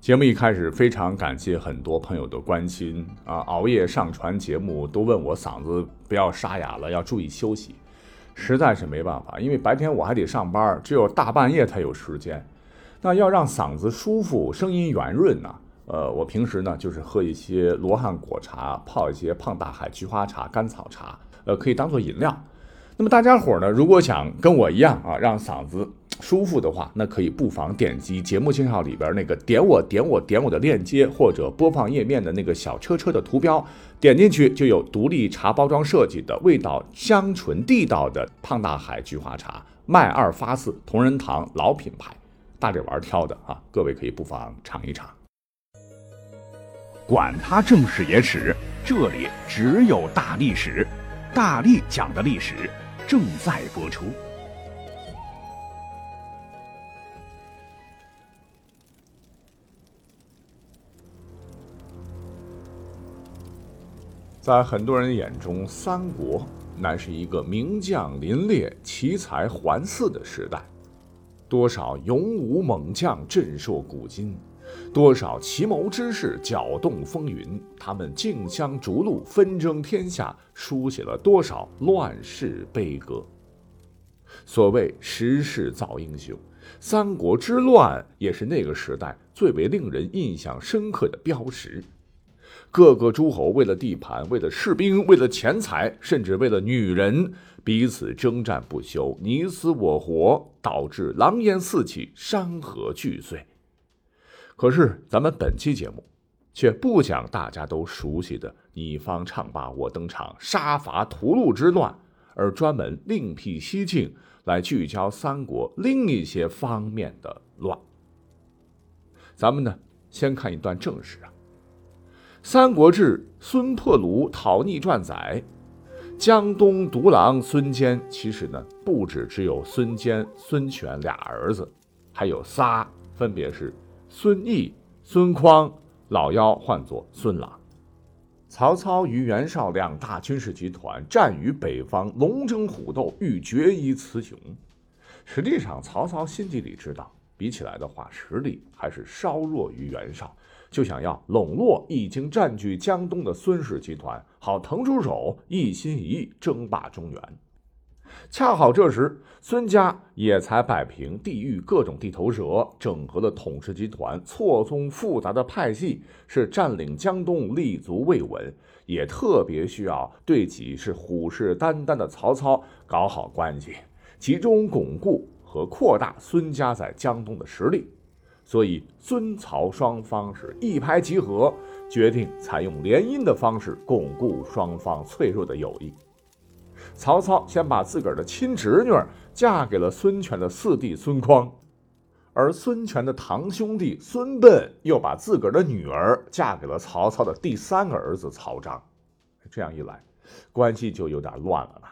节目一开始，非常感谢很多朋友的关心啊！熬夜上传节目，都问我嗓子不要沙哑了，要注意休息。实在是没办法，因为白天我还得上班，只有大半夜才有时间。那要让嗓子舒服，声音圆润呢？呃，我平时呢就是喝一些罗汉果茶，泡一些胖大海菊花茶、甘草茶，呃，可以当做饮料。那么大家伙呢，如果想跟我一样啊，让嗓子。舒服的话，那可以不妨点击节目介绍里边那个点我点我点我的链接，或者播放页面的那个小车车的图标，点进去就有独立茶包装设计的、味道香醇地道的胖大海菊花茶，麦二发四同仁堂老品牌，大力丸挑的啊，各位可以不妨尝一尝。管他正史野史，这里只有大历史，大力讲的历史正在播出。在很多人眼中，三国乃是一个名将林列、奇才环伺的时代，多少勇武猛将震烁古今，多少奇谋之士搅动风云，他们竞相逐鹿，纷争天下，书写了多少乱世悲歌。所谓时势造英雄，三国之乱也是那个时代最为令人印象深刻的标识。各个诸侯为了地盘，为了士兵，为了钱财，甚至为了女人，彼此征战不休，你死我活，导致狼烟四起，山河俱碎。可是，咱们本期节目却不讲大家都熟悉的“你方唱罢我登场”杀伐屠戮之乱，而专门另辟蹊径来聚焦三国另一些方面的乱。咱们呢，先看一段正史啊。《三国志·孙破庐讨逆传》载，江东独狼孙坚，其实呢不止只有孙坚、孙权俩儿子，还有仨，分别是孙毅、孙匡，老幺唤作孙朗。曹操与袁绍两大军事集团战于北方，龙争虎斗，欲决一雌雄。实际上，曹操心底里知道，比起来的话，实力还是稍弱于袁绍。就想要笼络已经占据江东的孙氏集团，好腾出手，一心一意争霸中原。恰好这时，孙家也才摆平地域各种地头蛇，整合了统治集团，错综复杂的派系，是占领江东立足未稳，也特别需要对己是虎视眈眈的曹操搞好关系，集中巩固和扩大孙家在江东的实力。所以，孙曹双方是一拍即合，决定采用联姻的方式巩固双方脆弱的友谊。曹操先把自个儿的亲侄女嫁给了孙权的四弟孙匡，而孙权的堂兄弟孙膑又把自个儿的女儿嫁给了曹操的第三个儿子曹彰。这样一来，关系就有点乱了呢。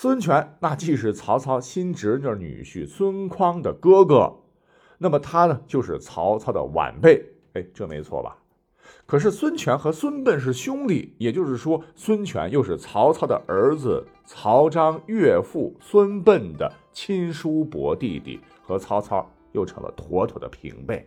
孙权那既是曹操新侄女女婿孙匡的哥哥。那么他呢，就是曹操的晚辈，哎，这没错吧？可是孙权和孙膑是兄弟，也就是说，孙权又是曹操的儿子曹彰岳父孙膑的亲叔伯弟弟，和曹操又成了妥妥的平辈。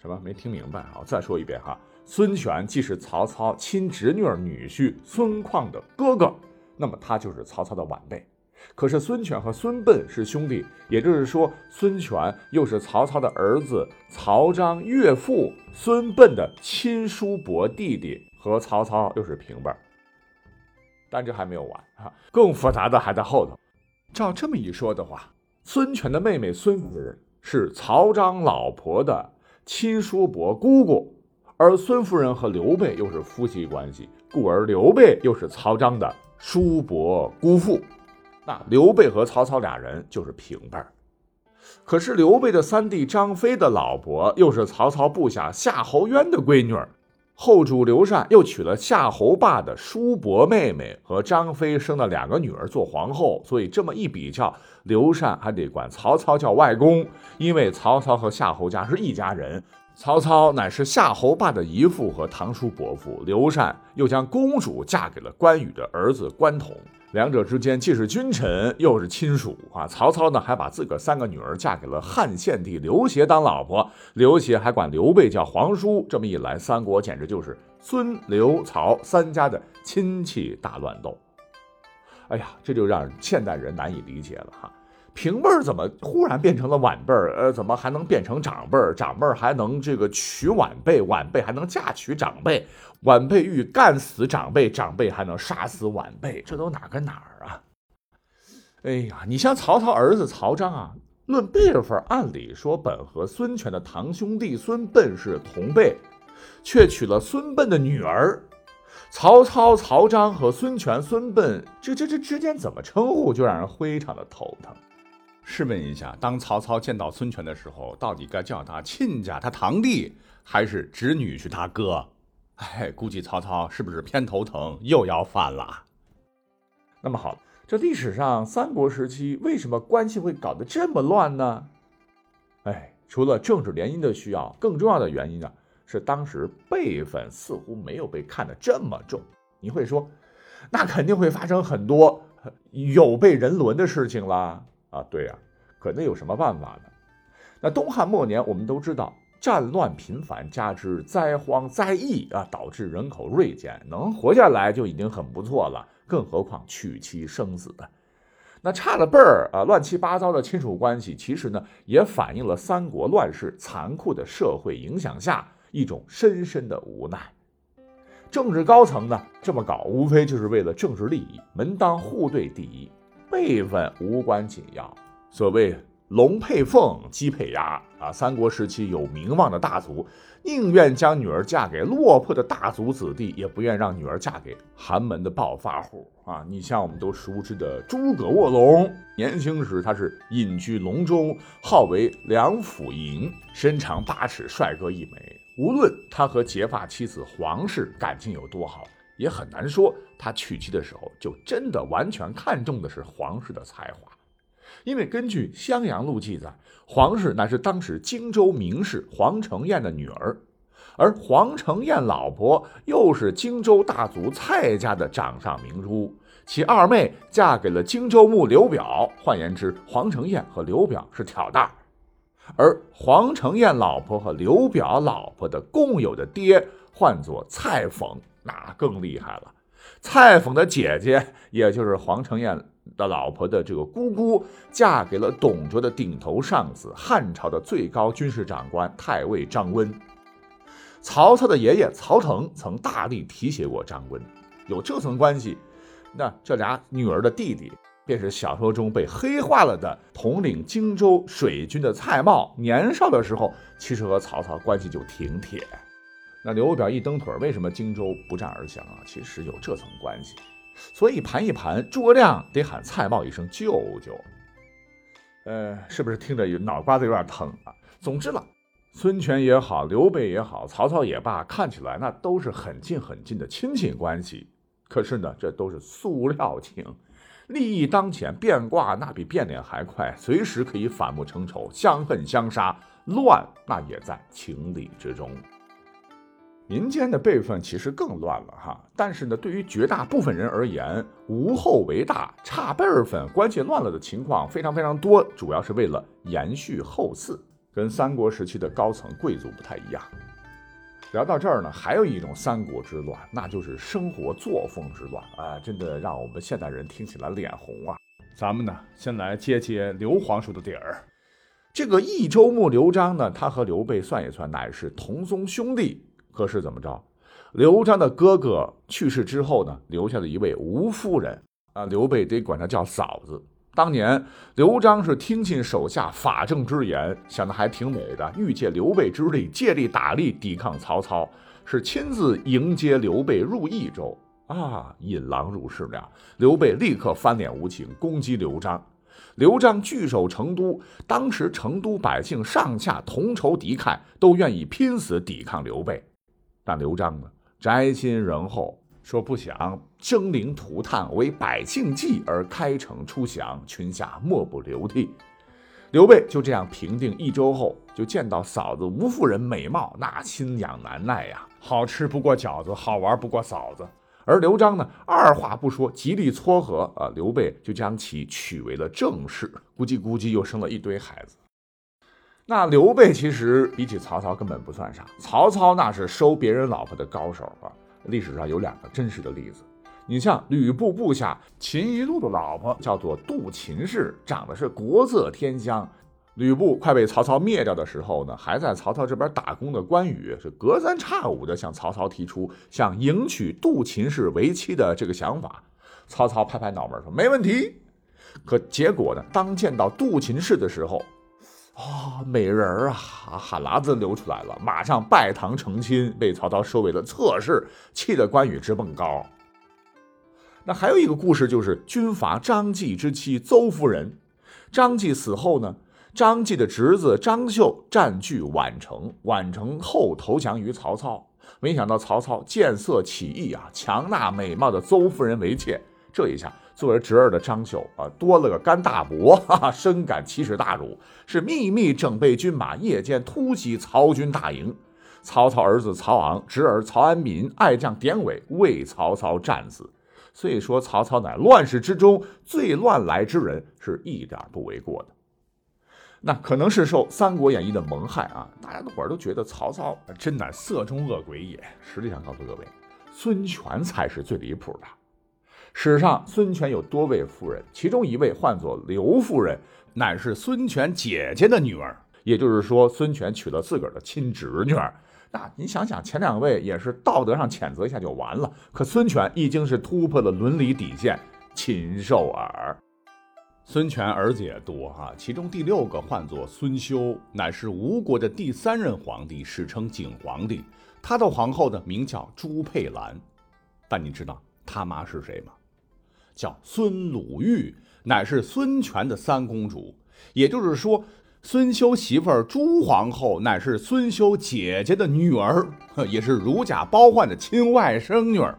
什么？没听明白啊？我再说一遍哈，孙权既是曹操亲侄女女婿孙匡的哥哥，那么他就是曹操的晚辈。可是孙权和孙膑是兄弟，也就是说，孙权又是曹操的儿子曹彰岳父孙膑的亲叔伯弟弟，和曹操又是平辈儿。但这还没有完啊，更复杂的还在后头。照这么一说的话，孙权的妹妹孙夫人是曹彰老婆的亲叔伯姑姑，而孙夫人和刘备又是夫妻关系，故而刘备又是曹彰的叔伯姑父。那刘备和曹操俩人就是平辈儿，可是刘备的三弟张飞的老婆又是曹操部下夏侯渊的闺女，后主刘禅又娶了夏侯霸的叔伯妹妹，和张飞生的两个女儿做皇后，所以这么一比较，刘禅还得管曹操叫外公，因为曹操和夏侯家是一家人，曹操乃是夏侯霸的姨父和堂叔伯父，刘禅又将公主嫁给了关羽的儿子关统。两者之间既是君臣，又是亲属啊。曹操呢，还把自个儿三个女儿嫁给了汉献帝刘协当老婆，刘协还管刘备叫皇叔。这么一来，三国简直就是孙刘曹三家的亲戚大乱斗。哎呀，这就让现代人难以理解了哈。平辈儿怎么忽然变成了晚辈儿？呃，怎么还能变成长辈儿？长辈儿还能这个娶晚辈？晚辈还能嫁娶长辈？晚辈欲干死长辈，长辈还能杀死晚辈？这都哪跟哪儿啊？哎呀，你像曹操儿子曹彰啊，论辈分，按理说本和孙权的堂兄弟孙膑是同辈，却娶了孙膑的女儿。曹操、曹彰和孙权、孙膑，这这这之间怎么称呼，就让人非常的头疼。试问一下，当曹操见到孙权的时候，到底该叫他亲家、他堂弟，还是侄女婿、他哥？哎，估计曹操是不是偏头疼，又要犯了？那么好，这历史上三国时期为什么关系会搞得这么乱呢？哎，除了政治联姻的需要，更重要的原因呢，是当时辈分似乎没有被看得这么重。你会说，那肯定会发生很多有悖人伦的事情啦。啊，对呀，可那有什么办法呢？那东汉末年，我们都知道战乱频繁，加之灾荒灾疫啊，导致人口锐减，能活下来就已经很不错了，更何况娶妻生子的。那差了辈儿啊，乱七八糟的亲属关系，其实呢，也反映了三国乱世残酷的社会影响下一种深深的无奈。政治高层呢，这么搞，无非就是为了政治利益，门当户对第一。辈分无关紧要，所谓龙配凤，鸡配鸭啊。三国时期有名望的大族，宁愿将女儿嫁给落魄的大族子弟，也不愿让女儿嫁给寒门的暴发户啊。你像我们都熟知的诸葛卧龙，年轻时他是隐居隆中，号为梁甫吟，身长八尺，帅哥一枚。无论他和结发妻子黄氏感情有多好。也很难说，他娶妻的时候就真的完全看中的是皇室的才华，因为根据《襄阳录》记载，皇室乃是当时荆州名士黄承彦的女儿，而黄承彦老婆又是荆州大族蔡家的掌上明珠，其二妹嫁给了荆州牧刘表，换言之，黄承彦和刘表是挑大，而黄承彦老婆和刘表老婆的共有的爹唤作蔡讽。那更厉害了，蔡讽的姐姐，也就是黄承彦的老婆的这个姑姑，嫁给了董卓的顶头上司，汉朝的最高军事长官太尉张温。曹操的爷爷曹腾曾大力提携过张温，有这层关系，那这俩女儿的弟弟，便是小说中被黑化了的统领荆州水军的蔡瑁。年少的时候，其实和曹操关系就挺铁。那刘表一蹬腿，为什么荆州不战而降啊？其实有这层关系，所以盘一盘，诸葛亮得喊蔡瑁一声舅舅。呃，是不是听着脑瓜子有点疼啊？总之了，孙权也好，刘备也好，曹操也罢，看起来那都是很近很近的亲戚关系。可是呢，这都是塑料情，利益当前，变卦那比变脸还快，随时可以反目成仇，相恨相杀，乱那也在情理之中。民间的辈分其实更乱了哈，但是呢，对于绝大部分人而言，无后为大，差辈分、关系乱了的情况非常非常多，主要是为了延续后嗣，跟三国时期的高层贵族不太一样。聊到这儿呢，还有一种三国之乱，那就是生活作风之乱啊，真的让我们现代人听起来脸红啊。咱们呢，先来接接刘皇叔的底儿。这个益州牧刘璋呢，他和刘备算一算，乃是同宗兄弟。可是怎么着？刘璋的哥哥去世之后呢，留下了一位吴夫人啊，刘备得管她叫嫂子。当年刘璋是听信手下法正之言，想的还挺美的，欲借刘备之力，借力打力抵抗曹操，是亲自迎接刘备入益州啊，引狼入室了。刘备立刻翻脸无情，攻击刘璋。刘璋据守成都，当时成都百姓上下同仇敌忾，都愿意拼死抵抗刘备。但刘璋呢，宅心仁厚，说不想生灵涂炭，为百姓计而开城出降，群下莫不流涕。刘备就这样平定益州后，就见到嫂子吴夫人美貌，那心痒难耐呀，好吃不过饺子，好玩不过嫂子。而刘璋呢，二话不说，极力撮合啊，刘备就将其娶为了正室，咕叽咕叽又生了一堆孩子。那刘备其实比起曹操根本不算啥，曹操那是收别人老婆的高手啊。历史上有两个真实的例子，你像吕布部下秦宜禄的老婆叫做杜秦氏，长得是国色天香。吕布快被曹操灭掉的时候呢，还在曹操这边打工的关羽是隔三差五的向曹操提出想迎娶杜秦氏为妻的这个想法。曹操拍拍脑门说没问题。可结果呢，当见到杜秦氏的时候，啊，美人儿啊，哈喇子流出来了，马上拜堂成亲，被曹操收为了侧室，气得关羽直蹦高。那还有一个故事，就是军阀张继之妻邹夫人。张继死后呢，张继的侄子张绣占据宛城，宛城后投降于曹操。没想到曹操见色起意啊，强纳美貌的邹夫人为妾。这一下。作为侄儿的张绣啊，多了个干大伯，哈哈，深感奇耻大辱，是秘密整备军马，夜间突袭曹军大营。曹操儿子曹昂、侄儿曹安民、爱将典韦为曹操战死。所以说，曹操乃乱世之中最乱来之人，是一点不为过的。那可能是受《三国演义》的蒙害啊，大家伙儿都觉得曹操真乃色中恶鬼也。实际上，告诉各位，孙权才是最离谱的。史上孙权有多位夫人，其中一位唤作刘夫人，乃是孙权姐姐的女儿。也就是说，孙权娶了自个儿的亲侄女。那你想想，前两位也是道德上谴责一下就完了，可孙权已经是突破了伦理底线，禽兽耳。孙权儿子也多哈，其中第六个唤作孙休，乃是吴国的第三任皇帝，史称景皇帝。他的皇后呢，名叫朱佩兰。但你知道他妈是谁吗？叫孙鲁豫，乃是孙权的三公主。也就是说，孙休媳妇儿朱皇后乃是孙休姐姐的女儿，也是如假包换的亲外甥女儿。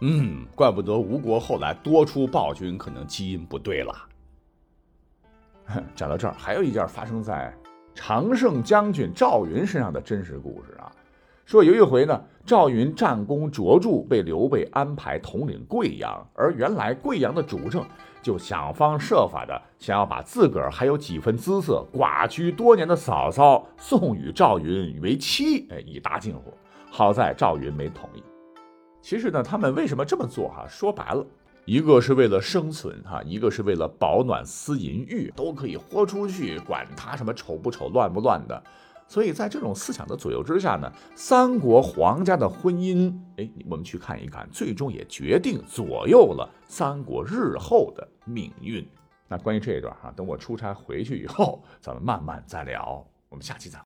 嗯，怪不得吴国后来多出暴君，可能基因不对了。讲到这儿，还有一件发生在常胜将军赵云身上的真实故事啊。说有一回呢，赵云战功卓著，被刘备安排统领贵阳，而原来贵阳的主政就想方设法的想要把自个儿还有几分姿色、寡居多年的嫂嫂送与赵云为妻，哎，以达近乎。好在赵云没同意。其实呢，他们为什么这么做？哈，说白了，一个是为了生存，哈，一个是为了保暖思淫欲，都可以豁出去，管他什么丑不丑、乱不乱的。所以在这种思想的左右之下呢，三国皇家的婚姻，哎，我们去看一看，最终也决定左右了三国日后的命运。那关于这一段哈，等我出差回去以后，咱们慢慢再聊。我们下期再。